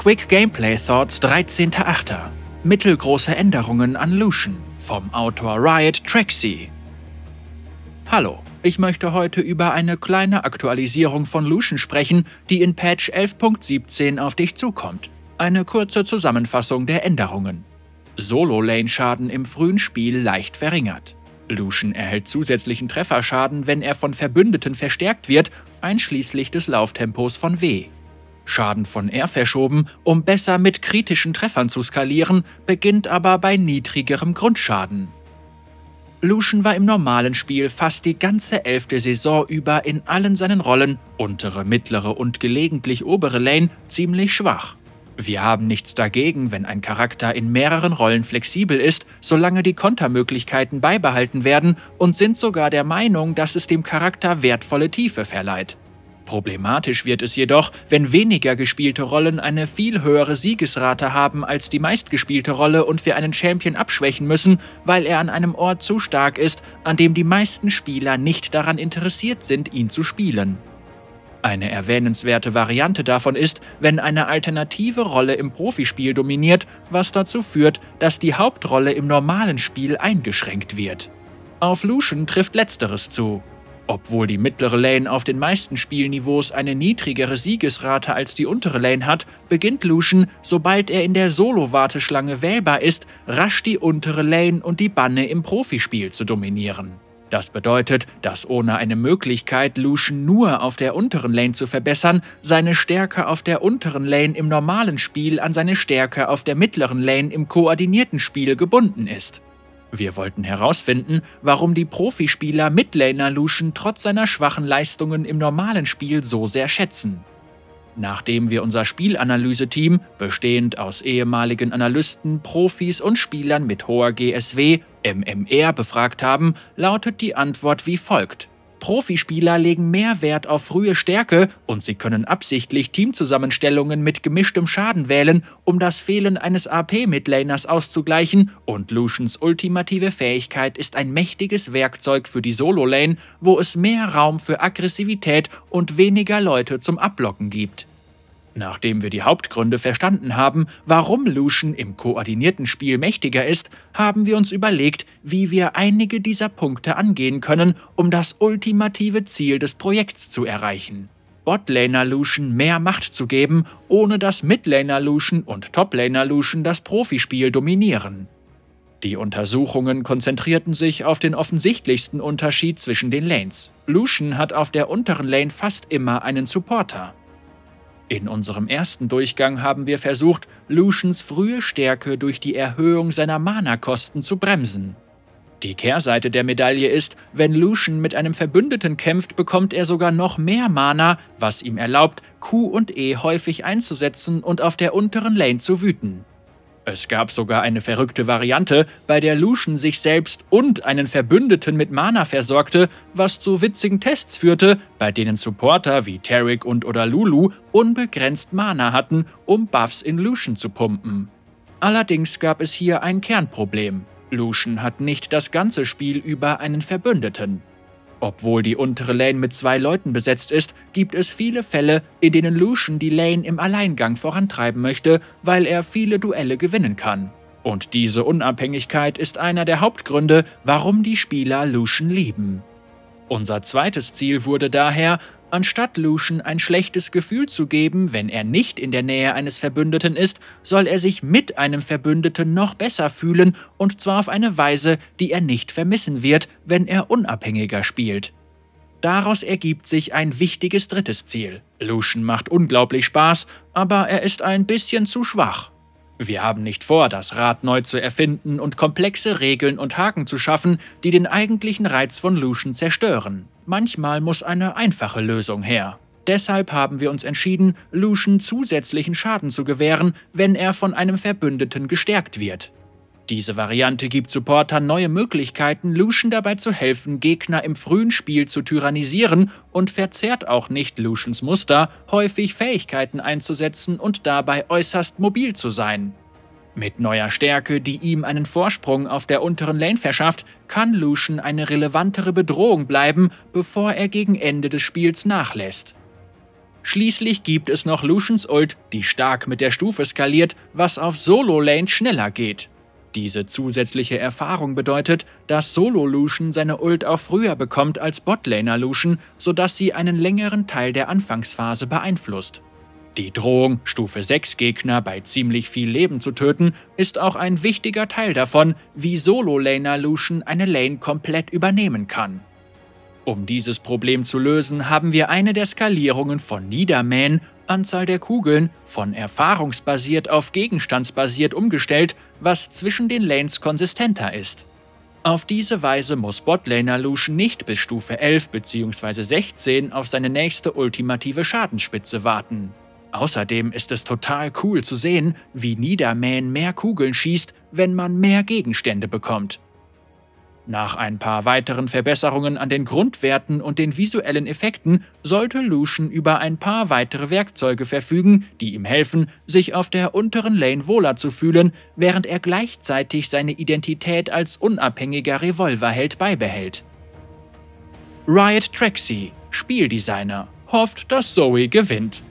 Quick Gameplay Thoughts 13.8. Mittelgroße Änderungen an Lucian vom Autor Riot Traxy. Hallo, ich möchte heute über eine kleine Aktualisierung von Lucian sprechen, die in Patch 11.17 auf dich zukommt. Eine kurze Zusammenfassung der Änderungen. Solo-Lane-Schaden im frühen Spiel leicht verringert. Lucian erhält zusätzlichen Trefferschaden, wenn er von Verbündeten verstärkt wird, einschließlich des Lauftempos von W. Schaden von R verschoben, um besser mit kritischen Treffern zu skalieren, beginnt aber bei niedrigerem Grundschaden. Lucian war im normalen Spiel fast die ganze elfte Saison über in allen seinen Rollen, untere, mittlere und gelegentlich obere Lane, ziemlich schwach. Wir haben nichts dagegen, wenn ein Charakter in mehreren Rollen flexibel ist, solange die Kontermöglichkeiten beibehalten werden und sind sogar der Meinung, dass es dem Charakter wertvolle Tiefe verleiht. Problematisch wird es jedoch, wenn weniger gespielte Rollen eine viel höhere Siegesrate haben als die meistgespielte Rolle und wir einen Champion abschwächen müssen, weil er an einem Ort zu stark ist, an dem die meisten Spieler nicht daran interessiert sind, ihn zu spielen. Eine erwähnenswerte Variante davon ist, wenn eine alternative Rolle im Profispiel dominiert, was dazu führt, dass die Hauptrolle im normalen Spiel eingeschränkt wird. Auf Lucian trifft letzteres zu. Obwohl die mittlere Lane auf den meisten Spielniveaus eine niedrigere Siegesrate als die untere Lane hat, beginnt Lucian, sobald er in der Solo-Warteschlange wählbar ist, rasch die untere Lane und die Banne im Profispiel zu dominieren. Das bedeutet, dass ohne eine Möglichkeit, Lucian nur auf der unteren Lane zu verbessern, seine Stärke auf der unteren Lane im normalen Spiel an seine Stärke auf der mittleren Lane im koordinierten Spiel gebunden ist. Wir wollten herausfinden, warum die Profispieler Midlaner Lucian trotz seiner schwachen Leistungen im normalen Spiel so sehr schätzen. Nachdem wir unser Spielanalyse-Team, bestehend aus ehemaligen Analysten, Profis und Spielern mit hoher GSW, MMR, befragt haben, lautet die Antwort wie folgt. Profispieler legen mehr Wert auf frühe Stärke und sie können absichtlich Teamzusammenstellungen mit gemischtem Schaden wählen, um das Fehlen eines AP-Midlaners auszugleichen und Lucians ultimative Fähigkeit ist ein mächtiges Werkzeug für die Solo-Lane, wo es mehr Raum für Aggressivität und weniger Leute zum Ablocken gibt. Nachdem wir die Hauptgründe verstanden haben, warum Lucian im koordinierten Spiel mächtiger ist, haben wir uns überlegt, wie wir einige dieser Punkte angehen können, um das ultimative Ziel des Projekts zu erreichen. Botlaner Lucian mehr Macht zu geben, ohne dass Midlaner Lucian und Toplaner Lucian das Profispiel dominieren. Die Untersuchungen konzentrierten sich auf den offensichtlichsten Unterschied zwischen den Lanes. Lucian hat auf der unteren Lane fast immer einen Supporter. In unserem ersten Durchgang haben wir versucht, Lucians frühe Stärke durch die Erhöhung seiner Mana-Kosten zu bremsen. Die Kehrseite der Medaille ist, wenn Lucian mit einem Verbündeten kämpft, bekommt er sogar noch mehr Mana, was ihm erlaubt, Q und E häufig einzusetzen und auf der unteren Lane zu wüten. Es gab sogar eine verrückte Variante, bei der Lucian sich selbst und einen Verbündeten mit Mana versorgte, was zu witzigen Tests führte, bei denen Supporter wie Tarek und oder Lulu unbegrenzt Mana hatten, um Buffs in Lucian zu pumpen. Allerdings gab es hier ein Kernproblem. Lucian hat nicht das ganze Spiel über einen Verbündeten. Obwohl die untere Lane mit zwei Leuten besetzt ist, gibt es viele Fälle, in denen Lucian die Lane im Alleingang vorantreiben möchte, weil er viele Duelle gewinnen kann. Und diese Unabhängigkeit ist einer der Hauptgründe, warum die Spieler Lucian lieben. Unser zweites Ziel wurde daher, Anstatt Lucian ein schlechtes Gefühl zu geben, wenn er nicht in der Nähe eines Verbündeten ist, soll er sich mit einem Verbündeten noch besser fühlen, und zwar auf eine Weise, die er nicht vermissen wird, wenn er unabhängiger spielt. Daraus ergibt sich ein wichtiges drittes Ziel. Lucian macht unglaublich Spaß, aber er ist ein bisschen zu schwach. Wir haben nicht vor, das Rad neu zu erfinden und komplexe Regeln und Haken zu schaffen, die den eigentlichen Reiz von Lucian zerstören. Manchmal muss eine einfache Lösung her. Deshalb haben wir uns entschieden, Lucian zusätzlichen Schaden zu gewähren, wenn er von einem Verbündeten gestärkt wird. Diese Variante gibt Supportern neue Möglichkeiten, Lucian dabei zu helfen, Gegner im frühen Spiel zu tyrannisieren und verzerrt auch nicht Lucians Muster, häufig Fähigkeiten einzusetzen und dabei äußerst mobil zu sein. Mit neuer Stärke, die ihm einen Vorsprung auf der unteren Lane verschafft, kann Lucian eine relevantere Bedrohung bleiben, bevor er gegen Ende des Spiels nachlässt. Schließlich gibt es noch Lucians Ult, die stark mit der Stufe skaliert, was auf Solo-Lane schneller geht. Diese zusätzliche Erfahrung bedeutet, dass Solo-Lucian seine Ult auch früher bekommt als Botlaner Lucian, sodass sie einen längeren Teil der Anfangsphase beeinflusst. Die Drohung, Stufe 6 Gegner bei ziemlich viel Leben zu töten, ist auch ein wichtiger Teil davon, wie Solo-Laner Lucian eine Lane komplett übernehmen kann. Um dieses Problem zu lösen, haben wir eine der Skalierungen von Niedermähen, Anzahl der Kugeln, von erfahrungsbasiert auf gegenstandsbasiert umgestellt, was zwischen den Lanes konsistenter ist. Auf diese Weise muss Botlaner Lucian nicht bis Stufe 11 bzw. 16 auf seine nächste ultimative Schadensspitze warten. Außerdem ist es total cool zu sehen, wie Niedermähen mehr Kugeln schießt, wenn man mehr Gegenstände bekommt. Nach ein paar weiteren Verbesserungen an den Grundwerten und den visuellen Effekten sollte Lucian über ein paar weitere Werkzeuge verfügen, die ihm helfen, sich auf der unteren Lane wohler zu fühlen, während er gleichzeitig seine Identität als unabhängiger Revolverheld beibehält. Riot Traxy, Spieldesigner, hofft, dass Zoe gewinnt.